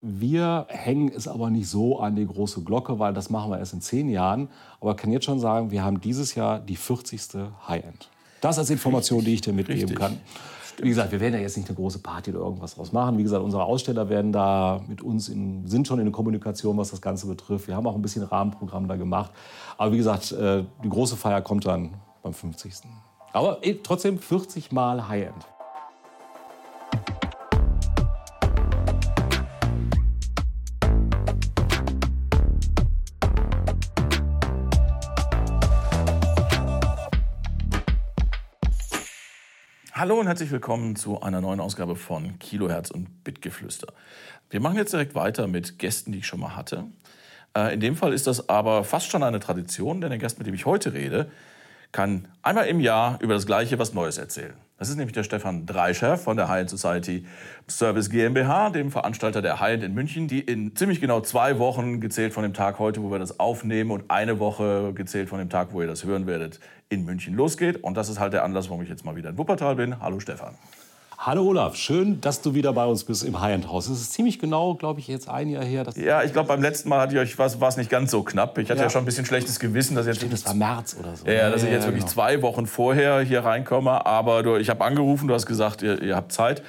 Wir hängen es aber nicht so an die große Glocke, weil das machen wir erst in zehn Jahren. Aber ich kann jetzt schon sagen, wir haben dieses Jahr die 40. High-End. Das als Information, die ich dir mitgeben Richtig. kann. Wie gesagt, wir werden ja jetzt nicht eine große Party oder irgendwas draus machen. Wie gesagt, unsere Aussteller werden da mit uns in, sind schon in der Kommunikation, was das Ganze betrifft. Wir haben auch ein bisschen Rahmenprogramm da gemacht. Aber wie gesagt, äh, die große Feier kommt dann beim 50. Aber eh, trotzdem 40 Mal High-End. Hallo und herzlich willkommen zu einer neuen Ausgabe von Kilohertz und Bitgeflüster. Wir machen jetzt direkt weiter mit Gästen, die ich schon mal hatte. Äh, In dem Fall ist das aber fast schon eine Tradition, denn der Gast, mit dem ich heute rede, kann einmal im Jahr über das Gleiche was Neues erzählen. Das ist nämlich der Stefan Dreischer von der High-End Society Service GmbH, dem Veranstalter der High-End in München, die in ziemlich genau zwei Wochen gezählt von dem Tag heute, wo wir das aufnehmen und eine Woche gezählt von dem Tag, wo ihr das hören werdet, in München losgeht. Und das ist halt der Anlass, warum ich jetzt mal wieder in Wuppertal bin. Hallo Stefan. Hallo Olaf, schön, dass du wieder bei uns bist im High-End-Haus. Es ist ziemlich genau, glaube ich, jetzt ein Jahr her. Ja, ich glaube, beim letzten Mal hatte ich euch was, war es nicht ganz so knapp. Ich hatte ja, Ja. schon ein bisschen schlechtes Gewissen, dass ich jetzt Stimmt, das war März oder so. Ja, ja, dass ich jetzt wirklich genau. zwei Wochen vorher hier reinkomme. Aber du, ich habe angerufen, du hast gesagt, ihr, ihr habt Zeit.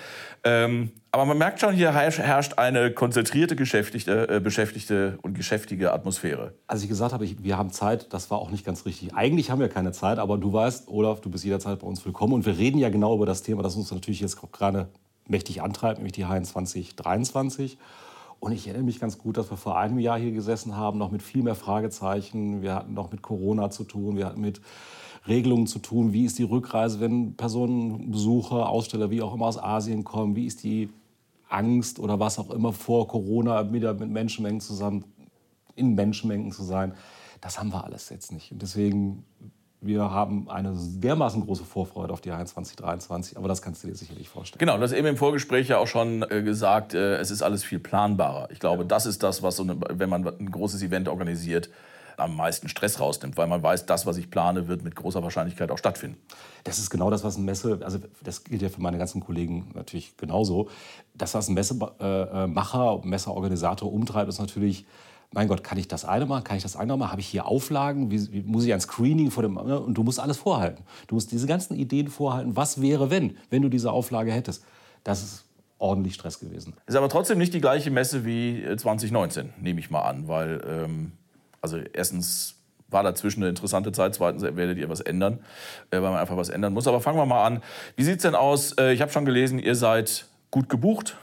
Ähm, aber man merkt schon, hier herrscht eine konzentrierte, Beschäftigte, äh, beschäftigte und geschäftige Atmosphäre. Als ich gesagt habe, ich, wir haben Zeit, das war auch nicht ganz richtig. Eigentlich haben wir keine Zeit, aber du weißt, Olaf, du bist jederzeit bei uns willkommen. Und wir reden ja genau über das Thema, das uns natürlich jetzt gerade mächtig antreibt, nämlich die HN 2023. Und ich erinnere mich ganz gut, dass wir vor einem Jahr hier gesessen haben, noch mit viel mehr Fragezeichen. Wir hatten noch mit Corona zu tun, wir hatten mit Regelungen zu tun. Wie ist die Rückreise, wenn Personen, Besucher, Aussteller, wie auch immer aus Asien kommen? Wie ist die Angst oder was auch immer vor Corona wieder mit Menschenmengen zusammen, in Menschenmengen zu sein? Das haben wir alles jetzt nicht. Und deswegen, wir haben eine dermaßen große Vorfreude auf die HN 2023, aber das kannst du dir sicherlich vorstellen. Genau, du hast eben im Vorgespräch ja auch schon äh, gesagt, äh, es ist alles viel planbarer. Ich glaube, das ist das, was, so eine, wenn man ein großes Event organisiert, am meisten Stress rausnimmt, weil man weiß, das, was ich plane, wird mit großer Wahrscheinlichkeit auch stattfinden. Das ist genau das, was ein Messe, also das gilt ja für meine ganzen Kollegen natürlich genauso. Das, was ein Messemacher, Messeorganisator umtreibt, ist natürlich, mein Gott, kann ich das eine machen, kann ich das andere machen? Habe ich hier Auflagen? Wie, wie muss ich ein Screening vor dem, ne? und du musst alles vorhalten. Du musst diese ganzen Ideen vorhalten. Was wäre, wenn, wenn du diese Auflage hättest? Das ist ordentlich Stress gewesen. Ist aber trotzdem nicht die gleiche Messe wie äh, 2019, nehme ich mal an, weil ähm, also erstens war dazwischen eine interessante Zeit, zweitens werdet ihr was ändern, äh, weil man einfach was ändern muss. Aber fangen wir mal an. Wie sieht's denn aus? Äh, ich habe schon gelesen, ihr seid gut gebucht.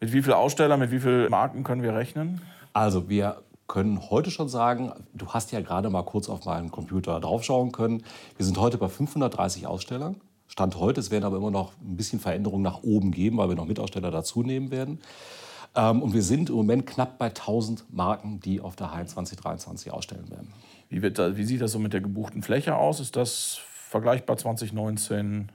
Mit wie viel Aussteller, mit wie viel Marken können wir rechnen? Also wir können heute schon sagen, du hast ja gerade mal kurz auf meinen Computer draufschauen können. Wir sind heute bei 530 Ausstellern. Stand heute, es werden aber immer noch ein bisschen Veränderungen nach oben geben, weil wir noch Mitaussteller dazu nehmen werden. Ähm, und wir sind im Moment knapp bei 1000 Marken, die auf der HN 2023 ausstellen werden. Wie, wird da, wie sieht das so mit der gebuchten Fläche aus? Ist das vergleichbar 2019?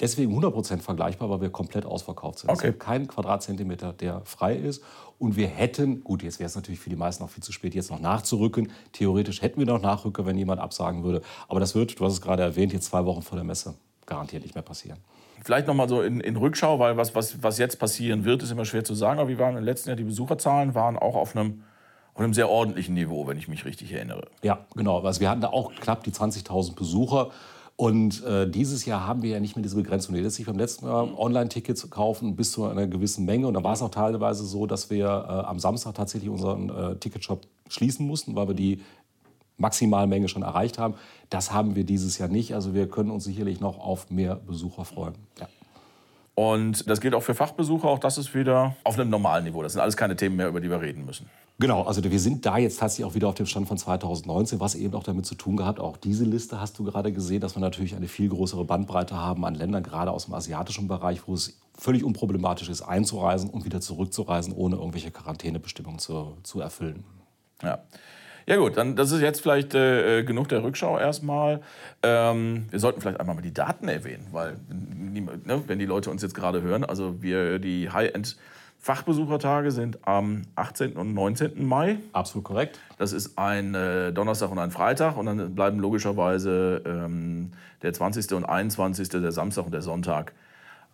Deswegen 100% vergleichbar, weil wir komplett ausverkauft sind. Okay. Es gibt keinen Quadratzentimeter, der frei ist. Und wir hätten, gut, jetzt wäre es natürlich für die meisten noch viel zu spät, jetzt noch nachzurücken. Theoretisch hätten wir noch Nachrücker, wenn jemand absagen würde. Aber das wird, du hast es gerade erwähnt, jetzt zwei Wochen vor der Messe garantiert nicht mehr passieren. Vielleicht noch mal so in, in Rückschau, weil was, was, was jetzt passieren wird, ist immer schwer zu sagen. Aber wie waren im letzten Jahr die Besucherzahlen? Waren auch auf einem, auf einem sehr ordentlichen Niveau, wenn ich mich richtig erinnere. Ja, genau. Also wir hatten da auch knapp die 20.000 Besucher. Und äh, dieses Jahr haben wir ja nicht mehr diese Begrenzung. Du sich beim letzten Mal Online-Tickets kaufen bis zu einer gewissen Menge. Und da war es auch teilweise so, dass wir äh, am Samstag tatsächlich unseren äh, Ticketshop schließen mussten, weil wir die Maximalmenge schon erreicht haben. Das haben wir dieses Jahr nicht. Also wir können uns sicherlich noch auf mehr Besucher freuen. Ja. Und das gilt auch für Fachbesucher. Auch das ist wieder auf einem normalen Niveau. Das sind alles keine Themen mehr, über die wir reden müssen. Genau, also wir sind da jetzt tatsächlich auch wieder auf dem Stand von 2019, was eben auch damit zu tun gehabt. Auch diese Liste hast du gerade gesehen, dass wir natürlich eine viel größere Bandbreite haben an Ländern, gerade aus dem asiatischen Bereich, wo es völlig unproblematisch ist, einzureisen und wieder zurückzureisen, ohne irgendwelche Quarantänebestimmungen zu, zu erfüllen. Ja. Ja gut, dann das ist jetzt vielleicht äh, genug der Rückschau erstmal. Ähm, wir sollten vielleicht einmal mal die Daten erwähnen, weil ne, wenn die Leute uns jetzt gerade hören, also wir die High-End Fachbesuchertage sind am 18. und 19. Mai. Absolut korrekt. Das ist ein äh, Donnerstag und ein Freitag und dann bleiben logischerweise ähm, der 20. und 21. der Samstag und der Sonntag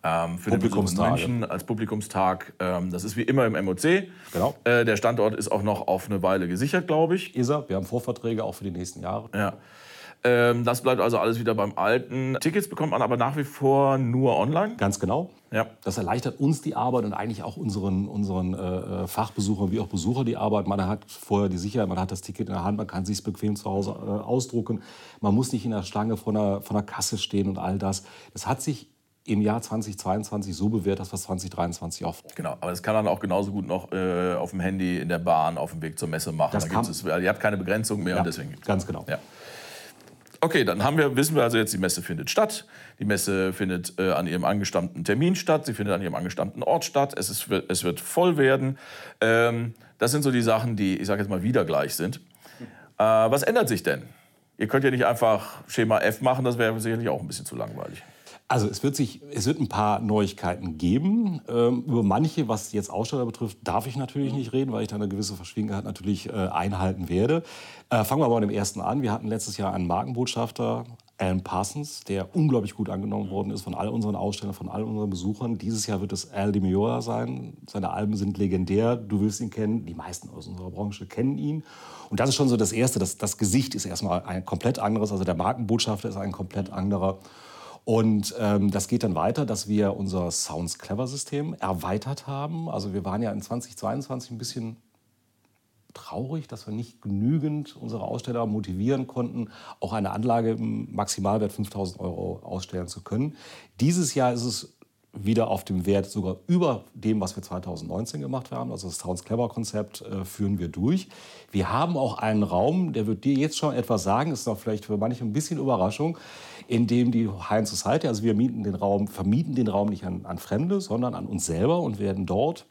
ähm, für in München als Publikumstag. Ähm, das ist wie immer im MOC. Genau. Äh, der Standort ist auch noch auf eine Weile gesichert, glaube ich. Ist er. Wir haben Vorverträge auch für die nächsten Jahre. Ja. Ähm, das bleibt also alles wieder beim Alten. Tickets bekommt man aber nach wie vor nur online. Ganz genau. Ja. Das erleichtert uns die Arbeit und eigentlich auch unseren, unseren äh, äh Fachbesuchern wie auch Besucher die Arbeit. Man hat vorher die Sicherheit, man hat das Ticket in der Hand, man kann sich bequem zu Hause äh, ausdrucken. Man muss nicht in der Schlange vor einer, vor einer Kasse stehen und all das. Das hat sich im Jahr 2022 so bewährt, dass wir 2023 auch. Genau, aber das kann man auch genauso gut noch äh, auf dem Handy, in der Bahn, auf dem Weg zur Messe machen. Das da es, ihr habt keine Begrenzung mehr ja, und deswegen. Ganz genau. Ja. Okay, dann haben wir, wissen wir also jetzt, die Messe findet statt. Die Messe findet äh, an ihrem angestammten Termin statt. Sie findet an ihrem angestammten Ort statt. Es, ist, es wird voll werden. Ähm, das sind so die Sachen, die, ich sage jetzt mal, wieder gleich sind. Äh, was ändert sich denn? Ihr könnt ja nicht einfach Schema F machen, das wäre sicherlich auch ein bisschen zu langweilig. Also es wird, sich, es wird ein paar Neuigkeiten geben. Ähm, über manche, was jetzt Aussteller betrifft, darf ich natürlich nicht reden, weil ich da eine gewisse Verschwiegenheit natürlich äh, einhalten werde. Äh, fangen wir aber mit dem ersten an. Wir hatten letztes Jahr einen Markenbotschafter, Alan Parsons, der unglaublich gut angenommen worden ist von all unseren Ausstellern, von all unseren Besuchern. Dieses Jahr wird es Al Di Meola sein. Seine Alben sind legendär. Du wirst ihn kennen. Die meisten aus unserer Branche kennen ihn. Und das ist schon so das Erste. Das, das Gesicht ist erstmal ein komplett anderes. Also der Markenbotschafter ist ein komplett anderer. Und ähm, das geht dann weiter, dass wir unser Sounds Clever System erweitert haben. Also wir waren ja in 2022 ein bisschen traurig, dass wir nicht genügend unsere Aussteller motivieren konnten, auch eine Anlage im Maximalwert 5000 Euro ausstellen zu können. Dieses Jahr ist es wieder auf dem Wert sogar über dem, was wir 2019 gemacht haben. Also das Sounds Clever Konzept äh, führen wir durch. Wir haben auch einen Raum, der wird dir jetzt schon etwas sagen, ist noch vielleicht für manche ein bisschen Überraschung, in dem die High Society, also wir mieten den Raum, vermieten den Raum nicht an, an Fremde, sondern an uns selber und werden dort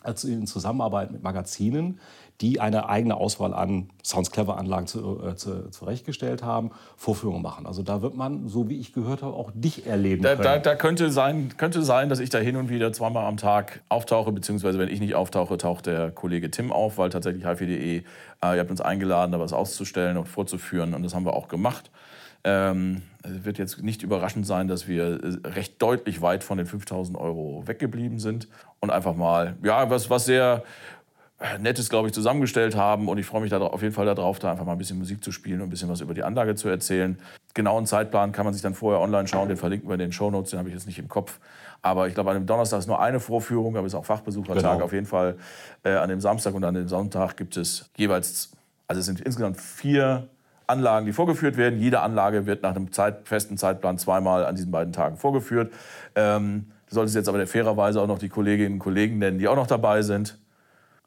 also in Zusammenarbeit mit Magazinen die eine eigene Auswahl an Sounds Clever Anlagen zu, äh, zu, zurechtgestellt haben, Vorführungen machen. Also da wird man, so wie ich gehört habe, auch dich erleben da, können. Da, da, könnte, sein, könnte sein, dass ich da hin und wieder zweimal am Tag auftauche, beziehungsweise wenn ich nicht auftauche, taucht der Kollege Tim auf, weil tatsächlich hifi.de, äh, ihr habt uns eingeladen, da was auszustellen und vorzuführen und das haben wir auch gemacht. Ähm, es wird jetzt nicht überraschend sein, dass wir äh, recht deutlich weit von den 5000 Euro weggeblieben sind und einfach mal, ja, was, was sehr Nettes, glaube ich, zusammengestellt haben. Und ich freue mich da auf jeden Fall darauf, da einfach mal ein bisschen Musik zu spielen und ein bisschen was über die Anlage zu erzählen. Genauen Zeitplan kann man sich dann vorher online schauen. Den verlinken wir in den Shownotes, den habe ich jetzt nicht im Kopf. Aber ich glaube, an dem Donnerstag ist nur eine Vorführung, aber es ist auch Fachbesuchertag. Genau. Auf jeden Fall äh, an dem Samstag und an dem Sonntag gibt es jeweils, also es sind insgesamt vier Anlagen, die vorgeführt werden. Jede Anlage wird nach einem Zeit, festen Zeitplan zweimal an diesen beiden Tagen vorgeführt. Ähm, du solltest jetzt aber fairerweise auch noch die Kolleginnen und Kollegen nennen, die auch noch dabei sind.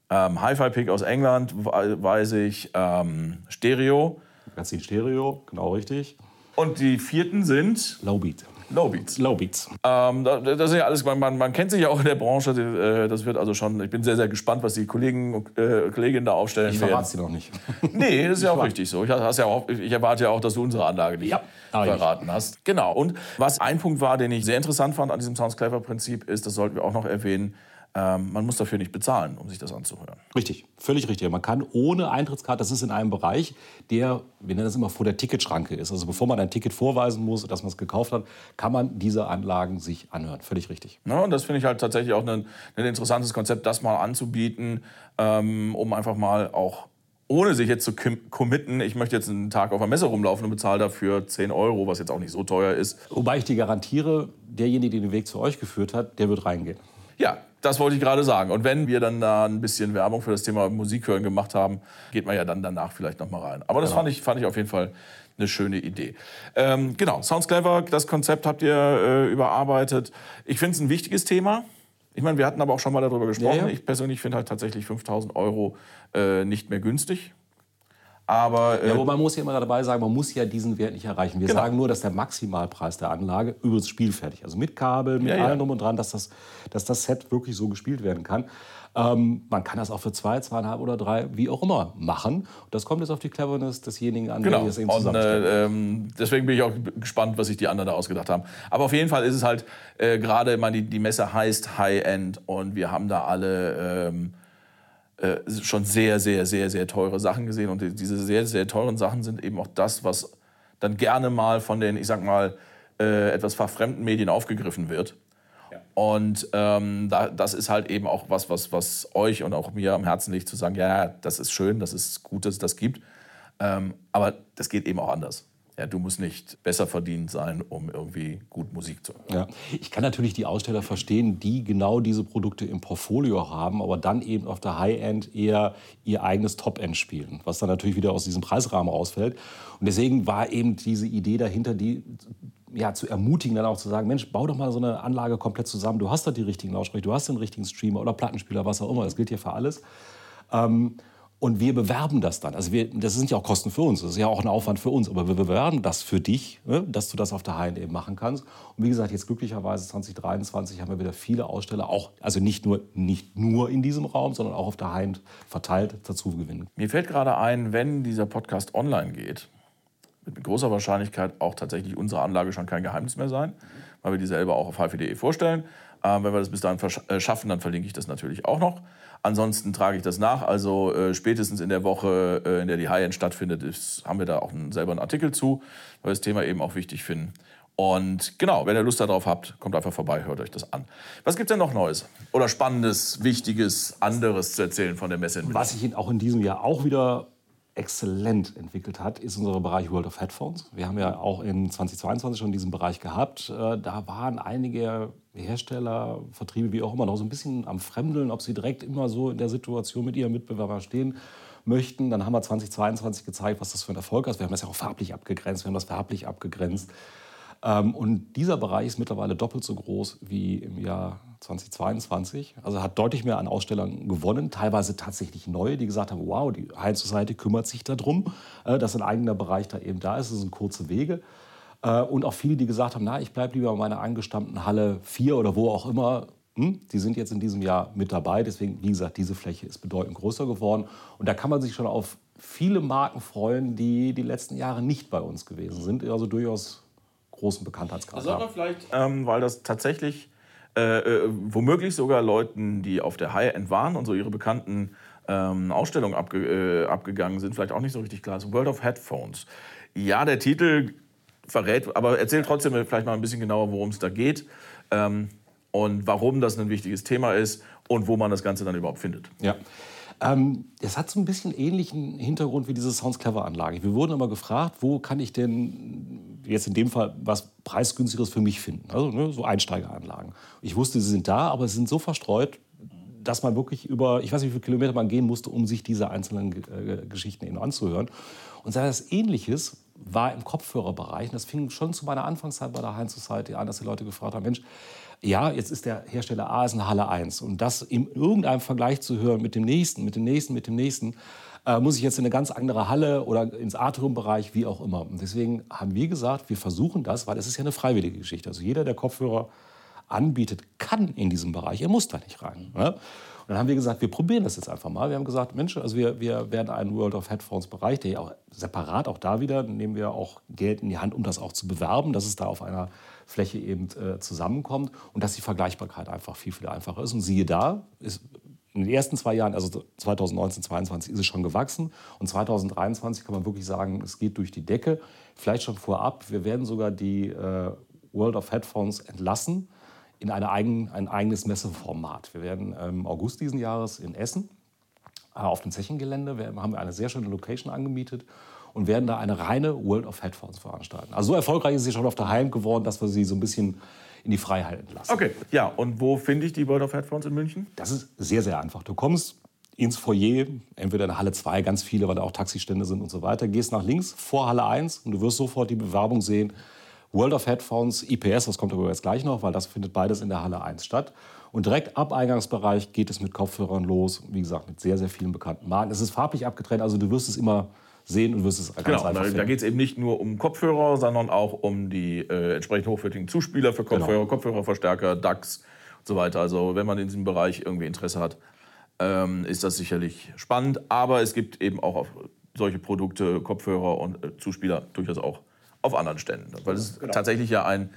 Ähm, Hi-Fi-Pick aus England, weiß ich. Ähm, Stereo. Magazin Stereo, genau richtig. Und die vierten sind? Lowbeat. Lowbeats. Lowbeats. Ähm, das ist ja alles, man, man, kennt sich ja auch in der Branche. Äh, das wird also schon, ich bin sehr, sehr gespannt, was die Kollegen äh, Kolleginnen da aufstellen ich werden. Ich verrate sie noch nicht. nee, das ist ja auch richtig so. Ich, hast ja auch, ich erwarte ja auch, dass du unsere Anlage nicht ja, verraten nicht. hast. Genau. Und was ein Punkt war, den ich sehr interessant fand an diesem Sounds Clever Prinzip, ist, das sollten wir auch noch erwähnen, ähm, man muss dafür nicht bezahlen, um sich das anzuhören. Richtig, völlig richtig. Man kann ohne Eintrittskarte, das ist in einem Bereich, der, wir nennen das immer, vor der Ticketschranke ist. Also bevor man ein Ticket vorweisen muss, dass man es gekauft hat, kann man diese Anlagen sich anhören. Völlig richtig. Ja, und das finde ich halt tatsächlich auch ein, ein interessantes Konzept, das mal anzubieten, ähm, um einfach mal auch ohne sich jetzt zu committen, ich möchte jetzt einen Tag auf der Messe rumlaufen und bezahle dafür 10 Euro, was jetzt auch nicht so teuer ist. Wobei ich dir garantiere, derjenige, der den Weg zu euch geführt hat, der wird reingehen. Ja, das wollte ich gerade sagen. Und wenn wir dann da ein bisschen Werbung für das Thema Musik hören gemacht haben, geht man ja dann danach vielleicht noch mal rein. Aber das genau. fand, ich, fand ich auf jeden Fall eine schöne Idee. Ähm, genau, Sounds Clever, das Konzept habt ihr äh, überarbeitet. Ich finde es ein wichtiges Thema. Ich meine, wir hatten aber auch schon mal darüber gesprochen. Ja, ja. Ich persönlich finde halt tatsächlich 5000 Euro äh, nicht mehr günstig. Aber, äh, ja, aber man muss ja immer dabei sagen, man muss ja diesen Wert nicht erreichen. Wir genau. sagen nur, dass der Maximalpreis der Anlage übrigens spielfertig, also mit Kabel, mit ja, allem drum und dran, dass das, dass das Set wirklich so gespielt werden kann. Ähm, man kann das auch für zwei, zweieinhalb oder drei, wie auch immer, machen. Das kommt jetzt auf die Cleverness desjenigen an, genau. der das eben und, äh, ähm, Deswegen bin ich auch gespannt, was sich die anderen da ausgedacht haben. Aber auf jeden Fall ist es halt äh, gerade, die, die Messe heißt High-End und wir haben da alle... Ähm, äh, schon sehr, sehr, sehr, sehr teure Sachen gesehen. Und diese sehr, sehr teuren Sachen sind eben auch das, was dann gerne mal von den, ich sag mal, äh, etwas fachfremden Medien aufgegriffen wird. Und ähm, da, das ist halt eben auch was, was, was euch und auch mir am Herzen liegt, zu sagen, ja, das ist schön, das ist gut, dass es das gibt. Ähm, aber das geht eben auch anders. Ja, du musst nicht besser verdient sein, um irgendwie gut Musik zu hören. Ja. Ich kann natürlich die Aussteller verstehen, die genau diese Produkte im Portfolio haben, aber dann eben auf der High-End eher ihr eigenes Top-End spielen, was dann natürlich wieder aus diesem Preisrahmen rausfällt. Und deswegen war eben diese Idee dahinter, die ja, zu ermutigen, dann auch zu sagen, Mensch, bau doch mal so eine Anlage komplett zusammen. Du hast doch die richtigen Lautsprecher, du hast den richtigen Streamer oder Plattenspieler, was auch immer. Das gilt hier für alles. Ähm, und wir bewerben das dann. Also wir, das sind ja auch Kosten für uns, das ist ja auch ein Aufwand für uns, aber wir bewerben das für dich, ne, dass du das auf der High eben machen kannst. Und wie gesagt, jetzt glücklicherweise 2023 haben wir wieder viele Aussteller, auch, also nicht nur, nicht nur in diesem Raum, sondern auch auf der High verteilt dazu gewinnen. Mir fällt gerade ein, wenn dieser Podcast online geht, wird mit großer Wahrscheinlichkeit auch tatsächlich unsere Anlage schon kein Geheimnis mehr sein, weil wir die selber auch auf hifi.de vorstellen. Ähm, wenn wir das bis dahin äh, schaffen, dann verlinke ich das natürlich auch noch. Ansonsten trage ich das nach. Also äh, spätestens in der Woche, äh, in der die High-End stattfindet, ist, haben wir da auch einen, selber einen Artikel zu, weil wir das Thema eben auch wichtig finden. Und genau, wenn ihr Lust darauf habt, kommt einfach vorbei, hört euch das an. Was gibt es denn noch Neues oder Spannendes, Wichtiges, anderes zu erzählen von der Messe? In Was sich auch in diesem Jahr auch wieder exzellent entwickelt hat, ist unser Bereich World of Headphones. Wir haben ja auch in 2022 schon diesen Bereich gehabt. Äh, da waren einige Hersteller, Vertriebe, wie auch immer, noch so ein bisschen am Fremdeln, ob sie direkt immer so in der Situation mit ihren Mitbewerbern stehen möchten. Dann haben wir 2022 gezeigt, was das für ein Erfolg ist. Wir haben das ja auch farblich abgegrenzt, wir haben das farblich abgegrenzt. Ähm, und dieser Bereich ist mittlerweile doppelt so groß wie im Jahr 2022. Also hat deutlich mehr an Ausstellern gewonnen, teilweise tatsächlich neue, die gesagt haben, wow, die High Society kümmert sich darum, äh, dass ein eigener Bereich da eben da ist. Das sind kurze Wege. Äh, und auch viele, die gesagt haben, na, ich bleibe lieber in meiner angestammten Halle 4 oder wo auch immer. Hm, die sind jetzt in diesem Jahr mit dabei. Deswegen, wie gesagt, diese Fläche ist bedeutend größer geworden. Und da kann man sich schon auf viele Marken freuen, die die letzten Jahre nicht bei uns gewesen sind. Also durchaus großen Bekanntheitsgrad das haben. vielleicht, ähm, weil das tatsächlich äh, äh, womöglich sogar Leuten, die auf der High-End waren und so ihre bekannten ähm, Ausstellungen abge äh, abgegangen sind, vielleicht auch nicht so richtig klar ist. World of Headphones. Ja, der Titel verrät, aber erzähl trotzdem vielleicht mal ein bisschen genauer, worum es da geht ähm, und warum das ein wichtiges Thema ist und wo man das Ganze dann überhaupt findet. Ja. Ähm, es hat so ein bisschen ähnlichen Hintergrund wie diese Sounds Clever Anlage. Wir wurden immer gefragt, wo kann ich denn jetzt in dem Fall was preisgünstigeres für mich finden? Also ne, so Einsteigeranlagen. Ich wusste, sie sind da, aber sie sind so verstreut, dass man wirklich über, ich weiß nicht, wie viele Kilometer man gehen musste, um sich diese einzelnen äh, Geschichten eben anzuhören. Und etwas Ähnliches war im Kopfhörerbereich. Und das fing schon zu meiner Anfangszeit bei der Heinz Society an, dass die Leute gefragt haben, Mensch, ja, jetzt ist der Hersteller A ist eine Halle 1 und das in irgendeinem Vergleich zu hören mit dem nächsten, mit dem nächsten, mit dem nächsten, äh, muss ich jetzt in eine ganz andere Halle oder ins Atriumbereich, wie auch immer. Und deswegen haben wir gesagt, wir versuchen das, weil es ist ja eine freiwillige Geschichte. Also jeder, der Kopfhörer anbietet, kann in diesem Bereich, er muss da nicht rein. Ne? Dann haben wir gesagt, wir probieren das jetzt einfach mal. Wir haben gesagt, Mensch, also wir, wir werden einen World of Headphones Bereich, der ja auch separat auch da wieder, nehmen wir auch Geld in die Hand, um das auch zu bewerben, dass es da auf einer Fläche eben äh, zusammenkommt und dass die Vergleichbarkeit einfach viel, viel einfacher ist. Und siehe da, ist in den ersten zwei Jahren, also 2019, 2022, ist es schon gewachsen. Und 2023 kann man wirklich sagen, es geht durch die Decke. Vielleicht schon vorab, wir werden sogar die äh, World of Headphones entlassen in eine eigen, ein eigenes Messeformat. Wir werden im ähm, August diesen Jahres in Essen äh, auf dem Zechengelände haben wir eine sehr schöne Location angemietet und werden da eine reine World of Headphones veranstalten. Also so erfolgreich ist sie schon auf der Heim geworden, dass wir sie so ein bisschen in die Freiheit entlassen. Okay, ja, und wo finde ich die World of Headphones in München? Das ist sehr, sehr einfach. Du kommst ins Foyer, entweder in Halle 2, ganz viele, weil da auch Taxistände sind und so weiter, gehst nach links vor Halle 1 und du wirst sofort die Bewerbung sehen. World of Headphones, IPS, das kommt aber jetzt gleich noch, weil das findet beides in der Halle 1 statt. Und direkt ab Eingangsbereich geht es mit Kopfhörern los, wie gesagt, mit sehr, sehr vielen bekannten Marken. Es ist farblich abgetrennt, also du wirst es immer sehen und wirst es ganz genau, einfach da, da geht es eben nicht nur um Kopfhörer, sondern auch um die äh, entsprechend hochwertigen Zuspieler für Kopfhörer, genau. Kopfhörerverstärker, DAX und so weiter. Also wenn man in diesem Bereich irgendwie Interesse hat, ähm, ist das sicherlich spannend. Aber es gibt eben auch solche Produkte, Kopfhörer und äh, Zuspieler durchaus auch auf anderen Ständen. Weil es genau. tatsächlich ja ein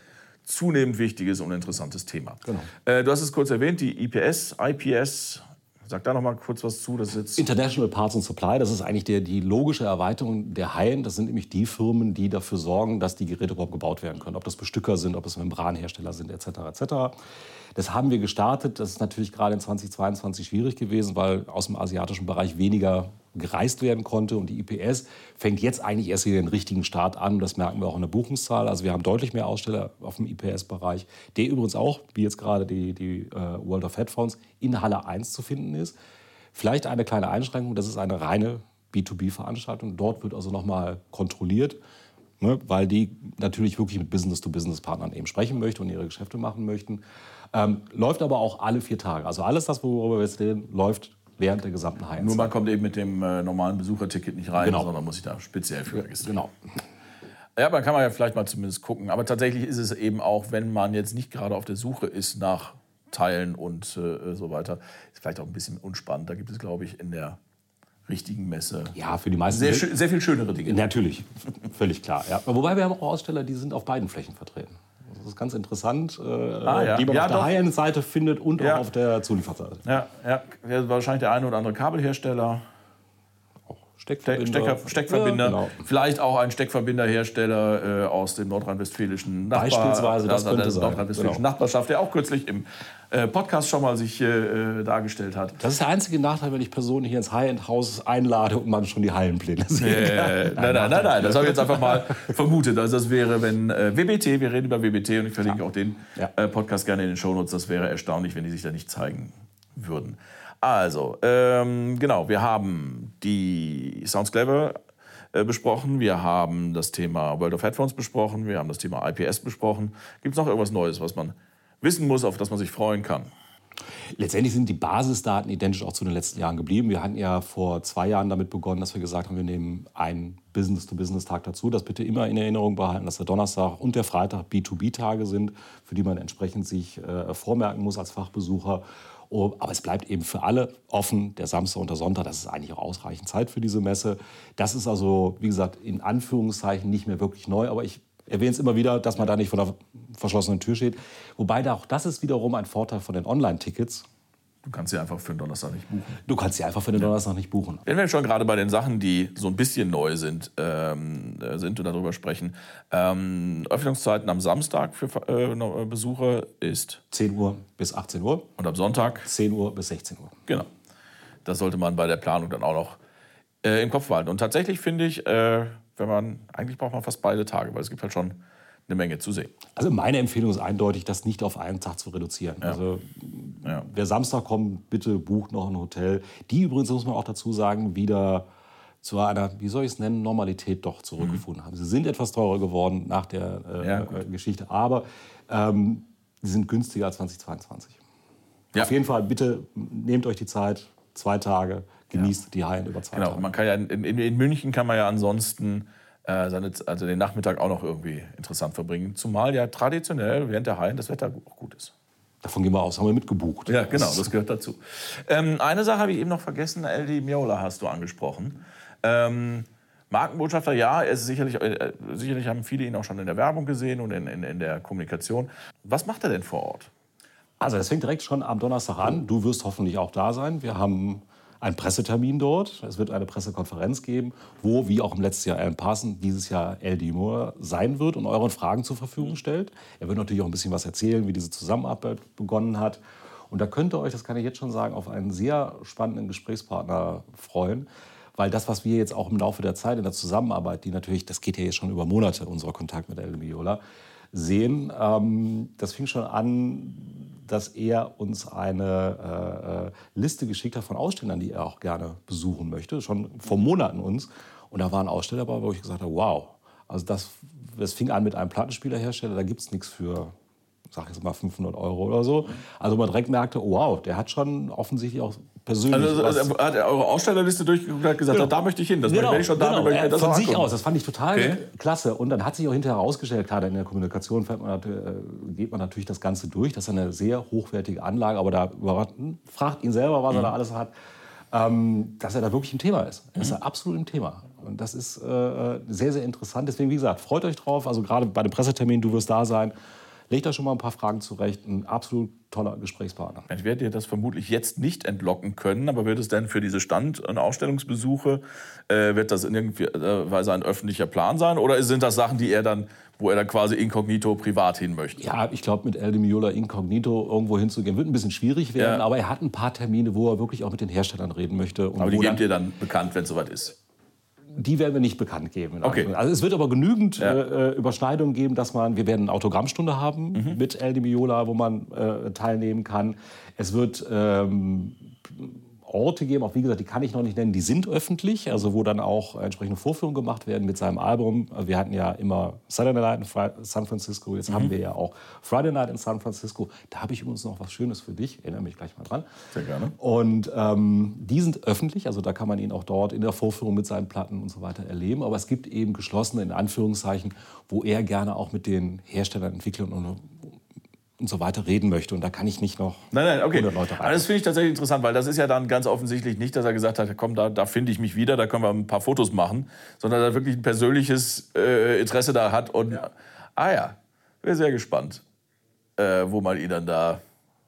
zunehmend wichtiges und interessantes Thema. Genau. Äh, du hast es kurz erwähnt, die IPS, IPS, Sag da noch mal kurz was zu. Das ist jetzt International Parts and Supply, das ist eigentlich der, die logische Erweiterung der Haien. Das sind nämlich die Firmen, die dafür sorgen, dass die Geräte überhaupt gebaut werden können. Ob das Bestücker sind, ob es Membranhersteller sind, etc. etc. Das haben wir gestartet. Das ist natürlich gerade in 2022 schwierig gewesen, weil aus dem asiatischen Bereich weniger gereist werden konnte. Und die IPS fängt jetzt eigentlich erst wieder den richtigen Start an. Das merken wir auch in der Buchungszahl. Also wir haben deutlich mehr Aussteller auf dem IPS-Bereich, der übrigens auch, wie jetzt gerade die, die äh, World of Headphones, in Halle 1 zu finden ist. Vielleicht eine kleine Einschränkung, das ist eine reine B2B-Veranstaltung. Dort wird also nochmal kontrolliert, ne, weil die natürlich wirklich mit Business-to-Business-Partnern eben sprechen möchten und ihre Geschäfte machen möchten. Ähm, läuft aber auch alle vier Tage. Also alles das, worüber wir jetzt reden, läuft während der gesamten High Nur man kommt eben mit dem äh, normalen Besucherticket nicht rein, Genau. sondern muss sich da speziell für registrieren. Genau. Ja, aber kann man ja vielleicht mal zumindest gucken. Aber tatsächlich ist es eben auch, wenn man jetzt nicht gerade auf der Suche ist nach Teilen und äh, so weiter, ist vielleicht auch ein bisschen unspannend. Da gibt es, glaube ich, in der richtigen Messe Ja, für die meisten. sehr, sehr viel schönere Dinge. Natürlich, völlig klar. Ja. Wobei wir haben auch Aussteller, die sind auf beiden Flächen vertreten. Das ist ganz interessant, äh, ja. die man Ja, auf der. High-End-Seite findet und Ja. auch auf der Zulieferseite. Ja, ja, wahrscheinlich der eine oder andere Kabelhersteller, Ste Steckverbinder. Stecker, Steckverbinder, Ja, genau. vielleicht auch ein Steckverbinderhersteller äh, aus dem nordrhein-westfälischen Nachbar, Beispielsweise, das also könnte der sein. nordrhein-westfälischen Genau. Nachbarschaft, der auch kürzlich im äh, Podcast schon mal sich äh, äh, dargestellt hat. Das ist der einzige Nachteil, wenn ich Personen hier ins High-End-Haus einlade und man schon die Hallenpläne sieht. Äh, nein, nein, nein, nein, das habe ich jetzt einfach mal vermutet. Also das wäre, wenn äh, WBT, wir reden über WBT und ich verlinke auch den Ja. Podcast gerne in den Shownotes, das wäre erstaunlich, wenn die sich da nicht zeigen würden. Also, ähm, genau, wir haben die Sounds Clever äh, besprochen, wir haben das Thema World of Headphones besprochen, wir haben das Thema IPS besprochen. Gibt es noch irgendwas Neues, was man wissen muss, auf das man sich freuen kann? Letztendlich sind die Basisdaten identisch auch zu den letzten Jahren geblieben. Wir hatten ja vor zwei Jahren damit begonnen, dass wir gesagt haben, wir nehmen einen Business-to-Business-Tag dazu. Das bitte immer in Erinnerung behalten, dass der Donnerstag und der Freitag B2B-Tage sind, für die man entsprechend sich äh, vormerken muss als Fachbesucher. Oh, aber es bleibt eben für alle offen, der Samstag und der Sonntag. Das ist eigentlich auch ausreichend Zeit für diese Messe. Das ist also, wie gesagt, in Anführungszeichen nicht mehr wirklich neu, aber ich erwähne es immer wieder, dass man da nicht vor der verschlossenen Tür steht. Wobei auch das ist wiederum ein Vorteil von den Online-Tickets. Du kannst sie einfach für den Donnerstag nicht buchen. Du kannst sie einfach für den Donnerstag nicht buchen. Wenn wir schon gerade bei den Sachen, die so ein bisschen neu sind, ähm, äh, sind und darüber sprechen. Ähm, Öffnungszeiten am Samstag für äh, no- Besucher ist 10 Uhr bis 18 Uhr, und am Sonntag, 10 Uhr bis 16 Uhr. genau. Das sollte man bei der Planung dann auch noch äh, im Kopf behalten. Und tatsächlich finde ich, äh, wenn man, eigentlich braucht man fast beide Tage, weil es gibt halt schon eine Menge zu sehen. Also meine Empfehlung ist eindeutig, das nicht auf einen Tag zu reduzieren. Also Ja. wer Samstag kommt, bitte bucht noch ein Hotel. Die übrigens, muss man auch dazu sagen, wieder zu einer, wie soll ich es nennen, Normalität doch zurückgefunden haben. Sie sind etwas teurer geworden nach der äh, Ja, Geschichte, aber ähm, sie sind günstiger als 2022. Ja. Auf jeden Fall, bitte nehmt euch die Zeit, zwei Tage, genießt die Hallen über zwei Genau, Tage. man kann ja in, in, in München kann man ja ansonsten äh, seine, also den Nachmittag auch noch irgendwie interessant verbringen. Zumal ja traditionell während der Hallen das Wetter auch gut ist. Davon gehen wir aus, haben wir mitgebucht. Ja, genau, das gehört dazu. Ähm, eine Sache habe ich eben noch vergessen, LD Miola hast du angesprochen. Ähm, Markenbotschafter, ja, er ist sicherlich, äh, sicherlich haben viele ihn auch schon in der Werbung gesehen und in, in, in der Kommunikation. Was macht er denn vor Ort? Also das fängt direkt schon am Donnerstag an. Du wirst hoffentlich auch da sein. Wir haben einen Pressetermin dort. Es wird eine Pressekonferenz geben, wo, wie auch im letzten Jahr Alan Parson, dieses Jahr LD Moore sein wird und euren Fragen zur Verfügung stellt. Er wird natürlich auch ein bisschen was erzählen, wie diese Zusammenarbeit begonnen hat. Und da könnt ihr euch, das kann ich jetzt schon sagen, auf einen sehr spannenden Gesprächspartner freuen. Weil das, was wir jetzt auch im Laufe der Zeit in der Zusammenarbeit, die natürlich, das geht ja jetzt schon über Monate, unser Kontakt mit El Miola, sehen, ähm, das fing schon an, dass er uns eine äh, äh, Liste geschickt hat von Ausstellern, die er auch gerne besuchen möchte, schon vor Monaten uns. Und da waren Aussteller dabei, wo ich gesagt habe, wow, also das, das fing an mit einem Plattenspielerhersteller, da gibt es nichts für, sag jetzt mal 500 Euro oder so. Also man direkt merkte, oh, wow, der hat schon offensichtlich auch persönlich Also, also hat er eure Ausstellerliste durchgeguckt und hat gesagt, da möchte ich hin. Das Genau, wenn ich schon da genau. bin, möchte ich Er- das von sich angucken. aus. Das fand ich total Okay. klasse. Und dann hat sich auch hinterher herausgestellt, gerade in der Kommunikation man, äh, geht man natürlich das Ganze durch. Das ist eine sehr hochwertige Anlage, aber da fragt ihn selber, was er Mhm. da alles hat, ähm, dass er da wirklich im Thema ist. Er ist da absolut im Thema. Und das ist äh, sehr, sehr interessant. Deswegen, wie gesagt, freut euch drauf. Also gerade bei dem Pressetermin, du wirst da sein. Legt da schon mal ein paar Fragen zurecht. Ein absolut toller Gesprächspartner. Ich werde dir das vermutlich jetzt nicht entlocken können, aber wird es denn für diese Stand- und Ausstellungsbesuche, äh, wird das in irgendeiner Weise ein öffentlicher Plan sein oder sind das Sachen, die er dann, wo er dann quasi inkognito privat hin möchte? Ja, ich glaube, mit El de Miola inkognito irgendwo hinzugehen, wird ein bisschen schwierig werden, Ja. aber er hat ein paar Termine, wo er wirklich auch mit den Herstellern reden möchte. Und Aber die gebt dann- ihr dann bekannt, wenn es soweit ist. Die werden wir nicht bekannt geben. Okay. Also es wird aber genügend Ja. äh, Überschneidungen geben, dass man, wir werden eine Autogrammstunde haben Mhm. mit El Di Miola, wo man äh, teilnehmen kann. Es wird ähm, Orte geben, auch wie gesagt, die kann ich noch nicht nennen, die sind öffentlich, also wo dann auch entsprechende Vorführungen gemacht werden mit seinem Album. Wir hatten ja immer Saturday Night in San Francisco, jetzt Mhm. haben wir ja auch Friday Night in San Francisco. Da habe ich übrigens noch was Schönes für dich, erinnere mich gleich mal dran. Sehr gerne. Und ähm, die sind öffentlich, also da kann man ihn auch dort in der Vorführung mit seinen Platten und so weiter erleben. Aber es gibt eben geschlossene, in Anführungszeichen, wo er gerne auch mit den Herstellern, Entwicklern und, und so weiter reden möchte. Und da kann ich nicht noch Nein, nein, okay. 100 Leute rein. das finde ich tatsächlich interessant, weil das ist ja dann ganz offensichtlich nicht, dass er gesagt hat, komm, da, da finde ich mich wieder, da können wir ein paar Fotos machen, sondern dass er wirklich ein persönliches äh, Interesse da hat. Und ah ja, wäre sehr gespannt, äh, wo man ihn dann da.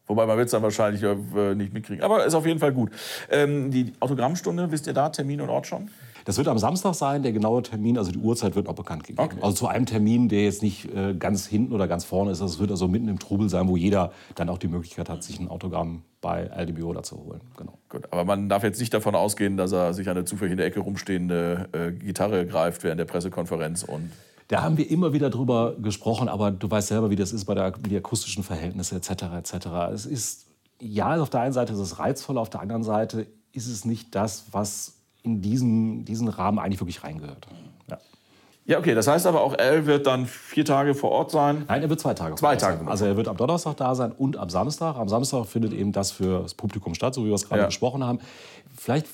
Wobei man wird es dann wahrscheinlich äh, nicht mitkriegen. Aber ist auf jeden Fall gut. Ähm, die Autogrammstunde, wisst ihr da Termin und Ort schon? Das wird am Samstag sein, der genaue Termin, also die Uhrzeit wird noch bekannt gegeben. Okay. Also zu einem Termin, der jetzt nicht äh, ganz hinten oder ganz vorne ist, das wird also mitten im Trubel sein, wo jeder dann auch die Möglichkeit hat, sich ein Autogramm bei Aldi Biola zu holen. Genau. Gut, aber man darf jetzt nicht davon ausgehen, dass er sich an der zufällig in der Ecke rumstehende äh, Gitarre greift während der Pressekonferenz und Da haben wir immer wieder drüber gesprochen, aber du weißt selber, wie das ist bei der, die akustischen Verhältnisse etc. etc. Es ist, ja, auf der einen Seite ist es reizvoll, auf der anderen Seite ist es nicht das, was in diesen, diesen Rahmen eigentlich wirklich reingehört. Ja. Ja, okay, das heißt aber auch, Al wird dann vier Tage vor Ort sein. Nein, er wird zwei Tage. Zwei vor Ort Tage. Sein. Also er wird am Donnerstag da sein und am Samstag. Am Samstag findet eben das für das Publikum statt, so wie wir es gerade Ja. besprochen haben. Vielleicht,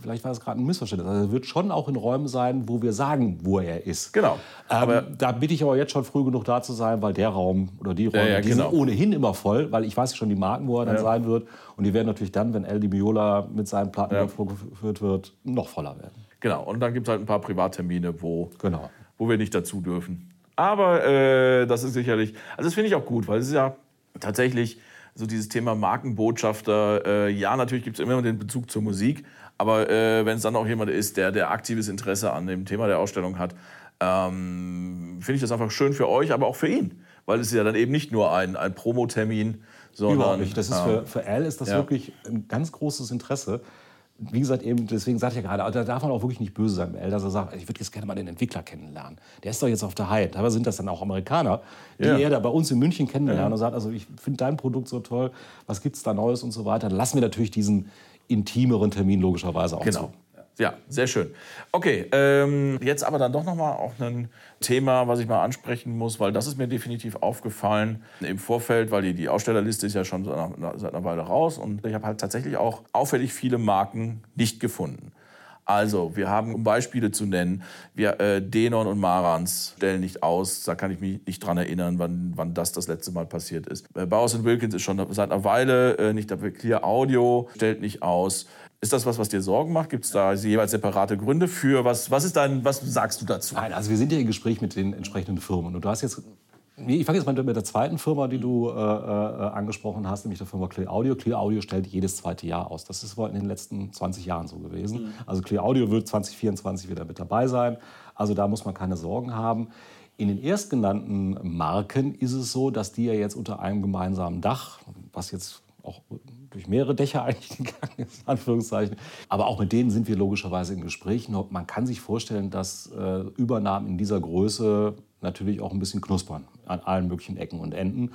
vielleicht war es gerade ein Missverständnis. Also er wird schon auch in Räumen sein, wo wir sagen, wo er ist. Genau. Ähm, Aber- da bitte ich aber jetzt schon früh genug da zu sein, weil der Raum oder die Räume, ja, die genau. sind ohnehin immer voll, weil ich weiß schon die Marken, wo er dann Ja. sein wird. Und die werden natürlich dann, wenn El Di Miola mit seinen Platten Ja. vorgeführt wird, noch voller werden. Genau, und dann gibt es halt ein paar Privattermine, wo, Genau. wo wir nicht dazu dürfen. Aber äh, das ist sicherlich, also das finde ich auch gut, weil es ist ja tatsächlich so dieses Thema Markenbotschafter. Äh, ja, natürlich gibt es immer den Bezug zur Musik, aber äh, wenn es dann auch jemand ist, der, der aktives Interesse an dem Thema der Ausstellung hat, ähm, finde ich das einfach schön für euch, aber auch für ihn. Weil es ist ja dann eben nicht nur ein, ein Promotermin, sondern. Überhaupt nicht. Das ist ähm, für, für Al ist das Ja. wirklich ein ganz großes Interesse. Wie gesagt, eben, deswegen sagte ich ja gerade, da darf man auch wirklich nicht böse sein, Al, dass er sagt, ich würde jetzt gerne mal den Entwickler kennenlernen. Der ist doch jetzt auf der High. Teilweise sind das dann auch Amerikaner, die Ja. er da bei uns in München kennenlernen und sagt, also ich finde dein Produkt so toll, was gibt es da Neues und so weiter. Dann lassen wir natürlich diesen intimeren Termin logischerweise auch Genau. zu. Ja, sehr schön. Okay, ähm, jetzt aber dann doch noch mal auch ein Thema, was ich mal ansprechen muss, weil das ist mir definitiv aufgefallen im Vorfeld, weil die, die Ausstellerliste ist ja schon seit einer, seit einer Weile raus und ich habe halt tatsächlich auch auffällig viele Marken nicht gefunden. Also, wir haben, um Beispiele zu nennen, wir, äh, Denon und Marans stellen nicht aus. Da kann ich mich nicht dran erinnern, wann, wann das das letzte Mal passiert ist. Äh, Bowers Wilkins ist schon seit einer Weile äh, nicht dabei. Clear Audio stellt nicht aus. Ist das was, was dir Sorgen macht? Gibt es da jeweils separate Gründe für? Was, was, ist dein, was sagst du dazu? Nein, also wir sind ja im Gespräch mit den entsprechenden Firmen. Und du hast jetzt, ich fange jetzt mal mit der zweiten Firma, die du äh, äh, angesprochen hast, nämlich der Firma Clear Audio. Clear Audio stellt jedes zweite Jahr aus. Das ist wohl in den letzten 20 Jahren so gewesen. Also Clear Audio wird 2024 wieder mit dabei sein. Also da muss man keine Sorgen haben. In den erstgenannten Marken ist es so, dass die ja jetzt unter einem gemeinsamen Dach, was jetzt auch durch mehrere Dächer eigentlich gegangen ist, Anführungszeichen. Aber auch mit denen sind wir logischerweise in Gesprächen. Man kann sich vorstellen, dass äh, Übernahmen in dieser Größe natürlich auch ein bisschen knuspern an allen möglichen Ecken und Enden.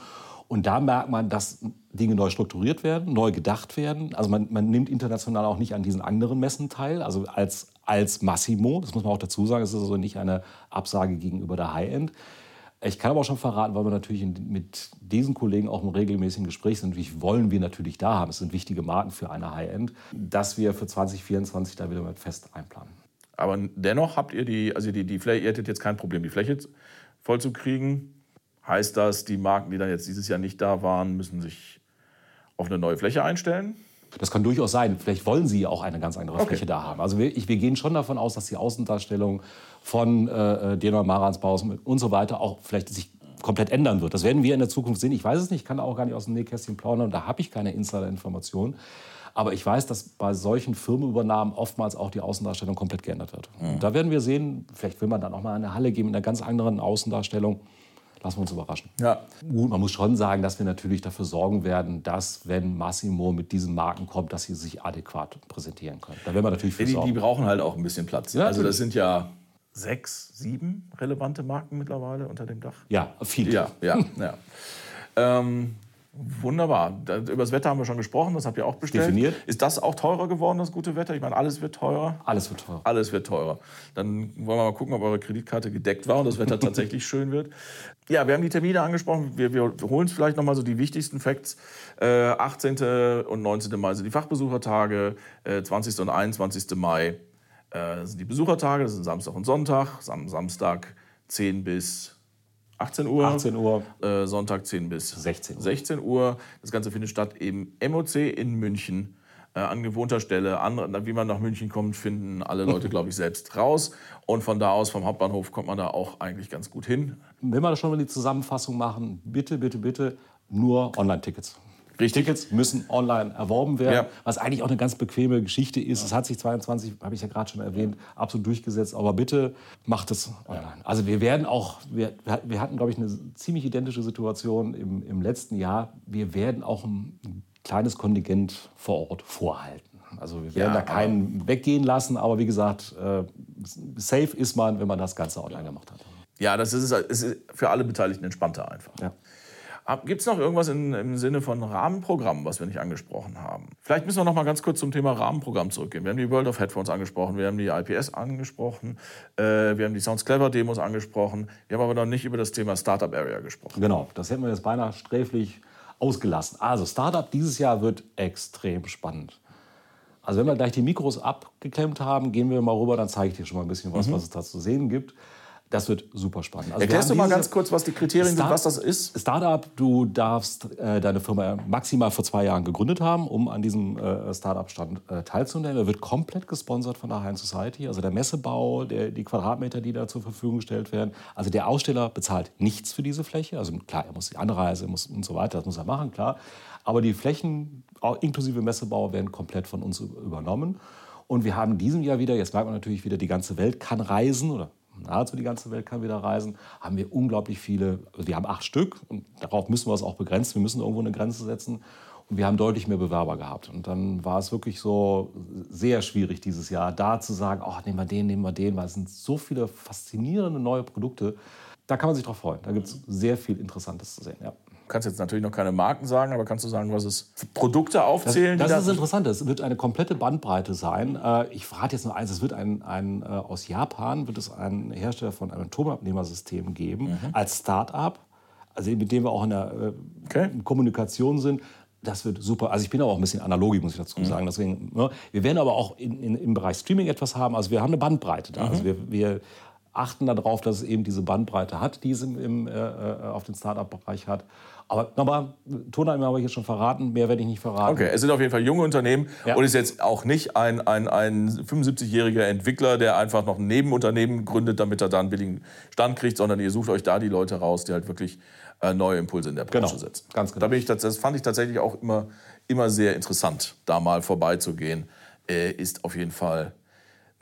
Und da merkt man, dass Dinge neu strukturiert werden, neu gedacht werden. Also man, man nimmt international auch nicht an diesen anderen Messen teil, also als, als Massimo. Das muss man auch dazu sagen. Es ist also nicht eine Absage gegenüber der High-End. Ich kann aber auch schon verraten, weil wir natürlich mit diesen Kollegen auch im regelmäßigen Gespräch sind. Wie wollen wir natürlich da haben? Es sind wichtige Marken für eine High-End, dass wir für 2024 da wieder mit fest einplanen. Aber dennoch habt ihr die, also die, die Fläche, ihr hättet jetzt kein Problem, die Fläche voll zu kriegen. Heißt das, die Marken, die dann jetzt dieses Jahr nicht da waren, müssen sich auf eine neue Fläche einstellen? Das kann durchaus sein. Vielleicht wollen Sie auch eine ganz andere Okay. Fläche da haben. Also wir, ich, wir gehen schon davon aus, dass die Außendarstellung von äh, Dena Marans Baus und so weiter auch vielleicht sich komplett ändern wird. Das werden wir in der Zukunft sehen. Ich weiß es nicht, ich kann auch gar nicht aus dem Nähkästchen plaudern, da habe ich keine Insider-Informationen. Aber ich weiß, dass bei solchen Firmenübernahmen oftmals auch die Außendarstellung komplett geändert wird. Mhm. Da werden wir sehen, vielleicht will man dann auch mal in eine Halle gehen mit einer ganz anderen Außendarstellung. Lassen wir uns überraschen. Ja. Gut, man muss schon sagen, dass wir natürlich dafür sorgen werden, dass, wenn Massimo mit diesen Marken kommt, dass sie sich adäquat präsentieren können. Da werden wir natürlich für die, sorgen. Die brauchen halt auch ein bisschen Platz. Ja, also das sind ja sechs, sieben relevante Marken mittlerweile unter dem Dach. Ja, viele. Ja, ja, ja. ähm, Wunderbar. Über das Wetter haben wir schon gesprochen, das habt ihr auch bestellt. Definiert. Ist das auch teurer geworden, das gute Wetter? Ich meine, alles wird teurer. Alles wird teurer. Alles wird teurer. Dann wollen wir mal gucken, ob eure Kreditkarte gedeckt war und das Wetter tatsächlich schön wird. Ja, wir haben die Termine angesprochen. Wir, wir holen es vielleicht noch mal so die wichtigsten Facts. Äh, 18. und 19. Mai sind die Fachbesuchertage, äh, 20. und 21. Mai äh, sind die Besuchertage, das sind Samstag und Sonntag. Sam Samstag 10 bis 18 Uhr. 18 Uhr. Äh, Sonntag 10 bis 16 Uhr. 16 Uhr. Das Ganze findet statt im MOC in München. Äh, an gewohnter Stelle. Andere, wie man nach München kommt, finden alle Leute, glaube ich, selbst raus. Und von da aus, vom Hauptbahnhof, kommt man da auch eigentlich ganz gut hin. Wenn wir schon mal die Zusammenfassung machen, bitte, bitte, bitte nur Online-Tickets. Richtig. Tickets müssen online erworben werden, ja. was eigentlich auch eine ganz bequeme Geschichte ist. Es hat sich 22, habe ich ja gerade schon erwähnt, absolut durchgesetzt. Aber bitte macht es online. Also wir werden auch, wir, wir hatten, glaube ich, eine ziemlich identische Situation im, im letzten Jahr. Wir werden auch ein kleines Kontingent vor Ort vorhalten. Also wir werden ja, da keinen weggehen lassen, aber wie gesagt, äh, safe ist man, wenn man das Ganze online gemacht hat. Ja, das ist, ist für alle Beteiligten entspannter einfach. Gibt es noch irgendwas in, im Sinne von Rahmenprogramm, was wir nicht angesprochen haben? Vielleicht müssen wir noch mal ganz kurz zum Thema Rahmenprogramm zurückgehen. Wir haben die World of Headphones angesprochen, wir haben die IPS angesprochen, äh, wir haben die Sounds Clever Demos angesprochen. Wir haben aber noch nicht über das Thema Startup Area gesprochen. Genau, das hätten wir jetzt beinahe sträflich ausgelassen. Also Startup dieses Jahr wird extrem spannend. Also wenn wir gleich die Mikros abgeklemmt haben, gehen wir mal rüber, dann zeige ich dir schon mal ein bisschen was, mhm. was es da zu sehen gibt. Das wird super spannend. Also Erklärst du mal ganz kurz, was die Kriterien Start sind, was das ist? Startup, du darfst äh, deine Firma maximal vor zwei Jahren gegründet haben, um an diesem äh, Startup-Stand äh, teilzunehmen. Er wird komplett gesponsert von der High Society. Also der Messebau, der, die Quadratmeter, die da zur Verfügung gestellt werden. Also der Aussteller bezahlt nichts für diese Fläche. Also klar, er muss die Anreise muss und so weiter, das muss er machen, klar. Aber die Flächen, inklusive Messebau, werden komplett von uns übernommen. Und wir haben in diesem Jahr wieder, jetzt merkt man natürlich wieder, die ganze Welt kann reisen oder nahezu die ganze Welt kann wieder reisen, haben wir unglaublich viele, also wir haben acht Stück und darauf müssen wir es auch begrenzen, wir müssen irgendwo eine Grenze setzen und wir haben deutlich mehr Bewerber gehabt. Und dann war es wirklich so sehr schwierig dieses Jahr, da zu sagen, oh, nehmen wir den, nehmen wir den, weil es sind so viele faszinierende neue Produkte. Da kann man sich drauf freuen. Da gibt es sehr viel Interessantes zu sehen. Ja. Du kannst jetzt natürlich noch keine Marken sagen, aber kannst du sagen, was es Produkte aufzählen? Das, das ist interessant. Es wird eine komplette Bandbreite sein. Äh, ich verrate jetzt nur eins: Es wird ein, ein äh, aus Japan wird es einen Hersteller von einem Turmabnehmersystem geben mhm. als Start-up, also mit dem wir auch in der äh, okay. Kommunikation sind. Das wird super. Also ich bin aber auch ein bisschen analogisch, muss ich dazu mhm. sagen. Deswegen, ne? Wir werden aber auch in, in, im Bereich Streaming etwas haben. Also wir haben eine Bandbreite da. Mhm. Also wir, wir achten darauf, dass es eben diese Bandbreite hat, die es im, im, äh, auf den Start-up-Bereich hat. Aber, aber Tonheim habe ich jetzt schon verraten, mehr werde ich nicht verraten. Okay, es sind auf jeden Fall junge Unternehmen ja. und ist jetzt auch nicht ein, ein, ein 75-jähriger Entwickler, der einfach noch ein Nebenunternehmen gründet, damit er da einen billigen Stand kriegt, sondern ihr sucht euch da die Leute raus, die halt wirklich äh, neue Impulse in der Branche genau, setzen. Ganz genau. Da bin ich, das fand ich tatsächlich auch immer, immer sehr interessant, da mal vorbeizugehen. Äh, ist auf jeden Fall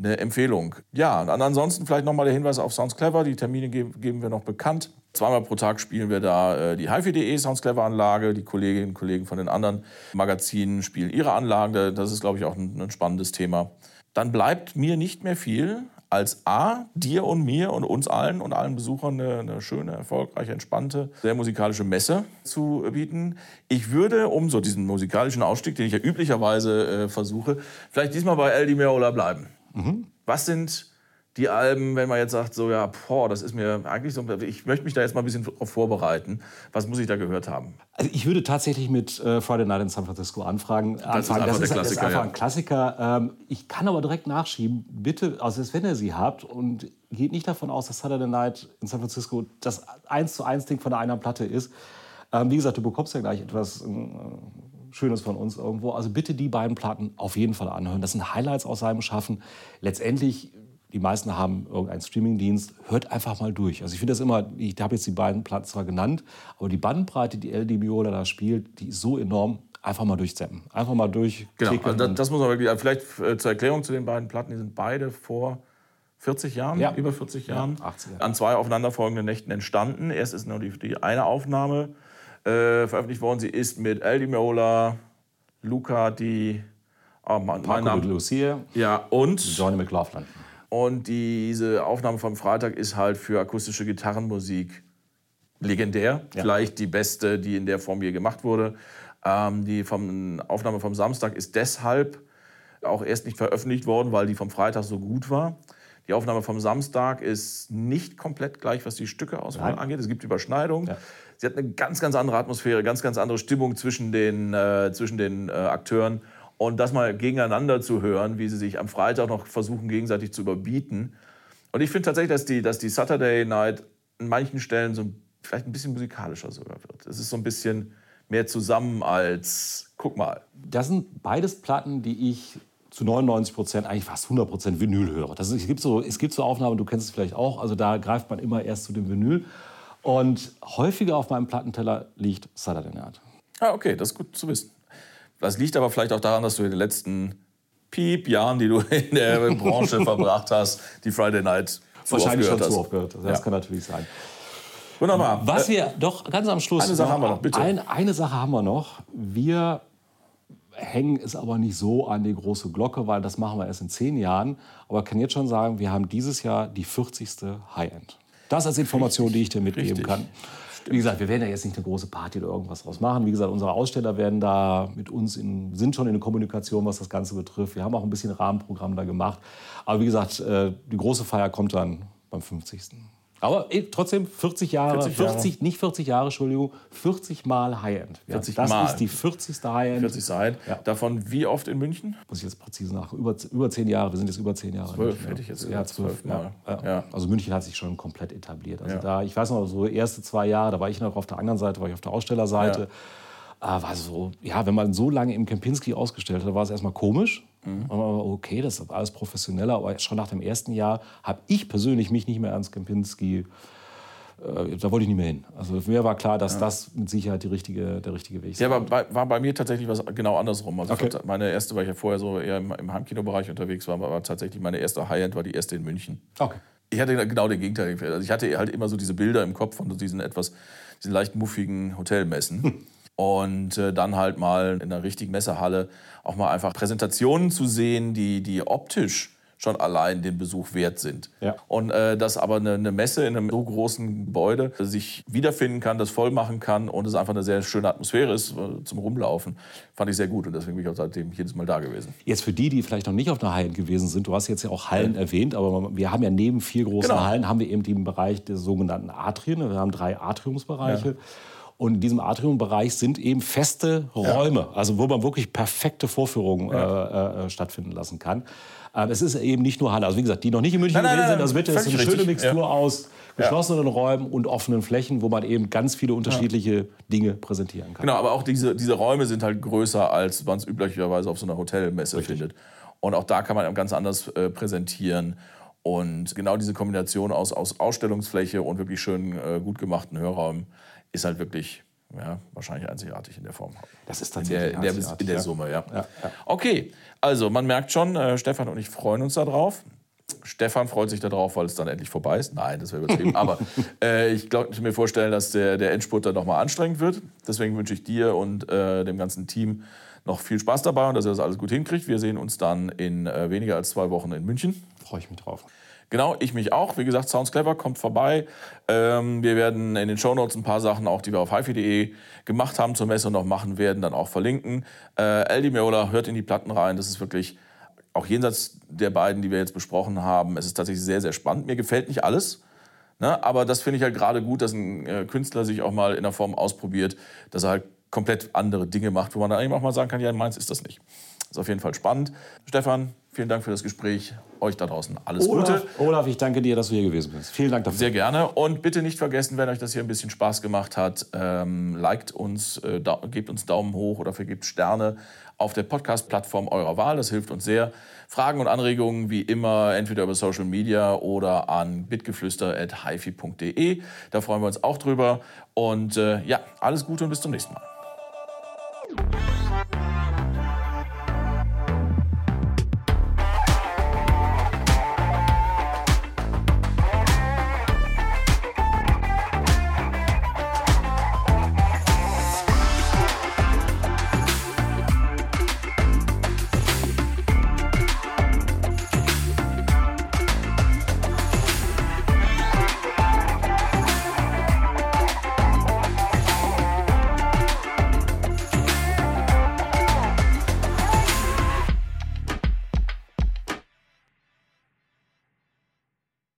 eine Empfehlung. Ja, und ansonsten vielleicht nochmal der Hinweis auf Sounds Clever. Die Termine geben wir noch bekannt. Zweimal pro Tag spielen wir da äh, die HiFi.de Sounds Clever Anlage. Die Kolleginnen und Kollegen von den anderen Magazinen spielen ihre Anlagen. Das ist, glaube ich, auch ein, ein spannendes Thema. Dann bleibt mir nicht mehr viel, als A, dir und mir und uns allen und allen Besuchern eine, eine, schöne, erfolgreiche, entspannte, sehr musikalische Messe zu bieten. Ich würde, um so diesen musikalischen Ausstieg, den ich ja üblicherweise äh, versuche, vielleicht diesmal bei El Di bleiben. Mhm. Was sind die Alben, wenn man jetzt sagt, so ja, boah, das ist mir eigentlich so, ich möchte mich da jetzt mal ein bisschen darauf vorbereiten. Was muss ich da gehört haben? Also ich würde tatsächlich mit äh, Friday Night in San Francisco anfragen. Das anfangen. ist einfach das, ist, das ist einfach ja. ein Klassiker. Ähm, ich kann aber direkt nachschieben, bitte, also wenn ihr sie habt und geht nicht davon aus, dass Saturday Night in San Francisco das eins zu eins Ding von der einer Platte ist. Ähm, wie gesagt, du bekommst ja gleich etwas äh, Schönes von uns irgendwo. Also bitte die beiden Platten auf jeden Fall anhören. Das sind Highlights aus seinem Schaffen. Letztendlich die meisten haben irgendeinen Streamingdienst, hört einfach mal durch. Also ich finde das immer, ich habe jetzt die beiden Platten zwar genannt, aber die Bandbreite, die El Di Meola da spielt, die ist so enorm, einfach mal durchzappen. Einfach mal durch. Genau, also das, das, muss man wirklich, vielleicht äh, zur Erklärung zu den beiden Platten, die sind beide vor 40 Jahren, ja. über 40 Jahren, ja, 80, an zwei aufeinanderfolgenden Nächten entstanden. Erst ist nur die, die eine Aufnahme äh, veröffentlicht worden. Sie ist mit El Di Meola, Luca Di Oh, mein, mein Name. Lucia. Ja, und? Johnny McLaughlin. Und diese Aufnahme vom Freitag ist halt für akustische Gitarrenmusik legendär. Ja. Vielleicht die beste, die in der Form je gemacht wurde. Ähm, die vom, Aufnahme vom Samstag ist deshalb auch erst nicht veröffentlicht worden, weil die vom Freitag so gut war. Die Aufnahme vom Samstag ist nicht komplett gleich, was die Stücke angeht. Es gibt Überschneidungen. Ja. Sie hat eine ganz, ganz andere Atmosphäre, ganz, ganz andere Stimmung zwischen den, äh, zwischen den äh, Akteuren. Und das mal gegeneinander zu hören, wie sie sich am Freitag noch versuchen, gegenseitig zu überbieten. Und ich finde tatsächlich, dass die, dass die Saturday Night an manchen Stellen so vielleicht ein bisschen musikalischer sogar wird. Es ist so ein bisschen mehr zusammen als, guck mal. Das sind beides Platten, die ich zu 99 Prozent, eigentlich fast 100 Prozent Vinyl höre. Das ist, es, gibt so, es gibt so Aufnahmen, du kennst es vielleicht auch, also da greift man immer erst zu dem Vinyl. Und häufiger auf meinem Plattenteller liegt Saturday Night. Ah, okay, das ist gut zu wissen. Das liegt aber vielleicht auch daran, dass du in den letzten Piep Jahren, die du in der Branche verbracht hast, die Friday Night zu Wahrscheinlich schon zu oft gehört. Das ja. kann natürlich sein. Wunderbar. Was wir doch ganz am Schluss. Eine Sache haben wir noch, bitte. Ein, eine Sache haben wir noch. Wir hängen es aber nicht so an die große Glocke, weil das machen wir erst in zehn Jahren. Aber ich kann jetzt schon sagen, wir haben dieses Jahr die 40. High-End. Das als Information, die ich dir mitgeben Richtig. kann. Wie gesagt, wir werden ja jetzt nicht eine große Party oder irgendwas draus machen. Wie gesagt, unsere Aussteller werden da mit uns in, sind schon in der Kommunikation, was das Ganze betrifft. Wir haben auch ein bisschen Rahmenprogramm da gemacht. Aber wie gesagt, äh, die große Feier kommt dann beim 50. Aber eh, trotzdem 40 Jahre, 40 Jahre. 40, nicht 40 Jahre, Entschuldigung, 40 Mal High-End. 40 das Mal. ist die 40. High-End. 40 High-End. Ja. Davon wie oft in München? Muss ich jetzt präzise nach. Über, über 10 Jahre, wir sind jetzt über 10 Jahre. Zwölf hätte ich jetzt Ja, zwölf Mal. Ja. Ja. Also München hat sich schon komplett etabliert. Also da, ich weiß noch, so erste zwei Jahre, da war ich noch auf der anderen Seite, war ich auf der Ausstellerseite. Äh, war so, ja, wenn man so lange im Kempinski ausgestellt hat, war es erstmal komisch. Mhm. Okay, das ist alles professioneller, aber schon nach dem ersten Jahr habe ich persönlich mich nicht mehr ans Kempinski äh, da wollte ich nicht mehr hin. Also mir war klar, dass ja. das mit Sicherheit die richtige, der richtige Weg ist. Ja, aber bei, war bei mir tatsächlich was genau andersrum. Also okay. meine erste, weil ich ja vorher so eher im, im Heimkinobereich unterwegs war, war tatsächlich meine erste High-End war die erste in München. Okay. Ich hatte genau den Gegenteil. Also ich hatte halt immer so diese Bilder im Kopf von diesen etwas, diesen leicht muffigen Hotelmessen. Und äh, dann halt mal in einer richtigen Messehalle auch mal einfach Präsentationen zu sehen, die, die optisch schon allein den Besuch wert sind. Ja. Und äh, dass aber eine, eine, Messe in einem so großen Gebäude sich wiederfinden kann, das voll machen kann und es einfach eine sehr schöne Atmosphäre ist äh, zum Rumlaufen, fand ich sehr gut und deswegen bin ich auch seitdem jedes Mal da gewesen. Jetzt für die, die vielleicht noch nicht auf einer Hallen gewesen sind, du hast jetzt ja auch Hallen ja. erwähnt, aber wir haben ja neben vier großen genau. Hallen haben wir eben den Bereich der sogenannten Atrien. Wir haben drei Atriumsbereiche. Ja. Und in diesem Atriumbereich sind eben feste Räume, ja. also wo man wirklich perfekte Vorführungen ja. äh, äh, stattfinden lassen kann. Ähm, es ist eben nicht nur Halle. Also wie gesagt, die noch nicht in München nein, gewesen sind, also bitte, es ist eine schöne Mixtur ja. aus geschlossenen Räumen und offenen Flächen, wo man eben ganz viele unterschiedliche Dinge präsentieren kann. Genau, aber auch diese, diese Räume sind halt größer, als man es üblicherweise auf so einer Hotelmesse Richtig. findet. Und auch da kann man ganz anders äh, präsentieren. Und genau diese Kombination aus, aus Ausstellungsfläche und wirklich schön äh, gut gemachten Hörräumen ist halt wirklich ja, wahrscheinlich einzigartig in der Form. Das ist tatsächlich in der, in der, in der Summe, ja. ja. Okay, also man merkt schon, äh, Stefan und ich freuen uns darauf. Stefan freut sich darauf, weil es dann endlich vorbei ist. Nein, das wäre übertrieben. Aber äh, ich glaube, ich mir vorstellen, dass der, der Endspurt dann nochmal anstrengend wird. Deswegen wünsche ich dir und äh, dem ganzen Team noch viel Spaß dabei und dass ihr das alles gut hinkriegt. Wir sehen uns dann in äh, weniger als zwei Wochen in München. Freue ich mich drauf. Genau, ich mich auch. Wie gesagt, Sounds Clever kommt vorbei. Ähm, wir werden in den Shownotes ein paar Sachen, auch die wir auf hifi.de gemacht haben zur Messe noch machen werden, dann auch verlinken. Äh, Eldi Meola hört in die Platten rein. Das ist wirklich auch jenseits der beiden, die wir jetzt besprochen haben. Es ist tatsächlich sehr, sehr spannend. Mir gefällt nicht alles. Ne? Aber das finde ich halt gerade gut, dass ein äh, Künstler sich auch mal in der Form ausprobiert, dass er halt komplett andere Dinge macht, wo man dann eigentlich auch mal sagen kann, ja, meins ist das nicht. Ist auf jeden Fall spannend. Stefan, Vielen Dank für das Gespräch. Euch da draußen alles Olaf, Gute. Olaf, ich danke dir, dass du hier gewesen bist. Vielen Dank dafür. Sehr gerne. Und bitte nicht vergessen, wenn euch das hier ein bisschen Spaß gemacht hat, ähm, liked uns, äh, da, gebt uns Daumen hoch oder vergebt Sterne auf der Podcast-Plattform eurer Wahl. Das hilft uns sehr. Fragen und Anregungen wie immer entweder über Social Media oder an bitgeflüster.hifi.de. Da freuen wir uns auch drüber. Und äh, ja, alles Gute und bis zum nächsten Mal.